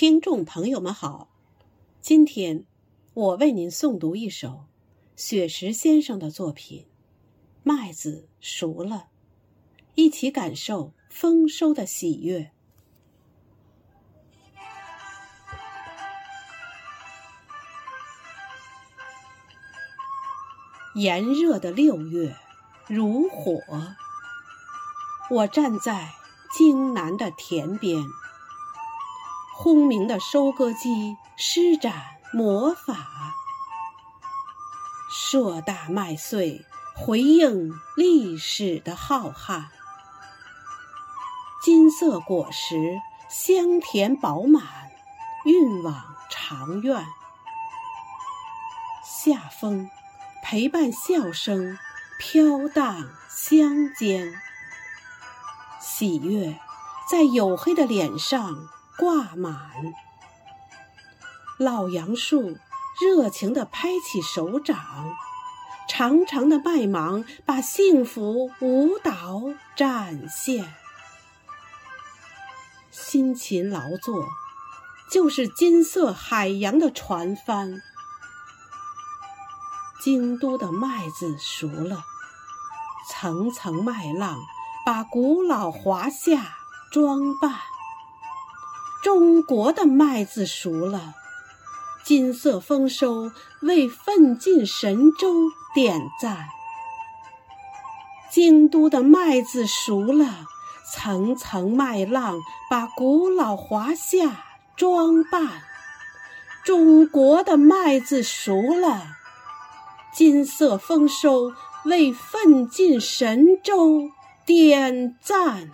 听众朋友们好，今天我为您诵读一首雪石先生的作品《麦子熟了》，一起感受丰收的喜悦。炎热的六月如火，我站在京南的田边。轰鸣的收割机施展魔法，硕大麦穗回应历史的浩瀚，金色果实香甜饱满，运往长院。夏风陪伴笑声飘荡乡间，喜悦在黝黑的脸上。挂满，老杨树热情地拍起手掌，长长的麦芒把幸福舞蹈展现。辛勤劳作，就是金色海洋的船帆。京都的麦子熟了，层层麦浪把古老华夏装扮。中国的麦子熟了，金色丰收为奋进神州点赞。京都的麦子熟了，层层麦浪把古老华夏装扮。中国的麦子熟了，金色丰收为奋进神州点赞。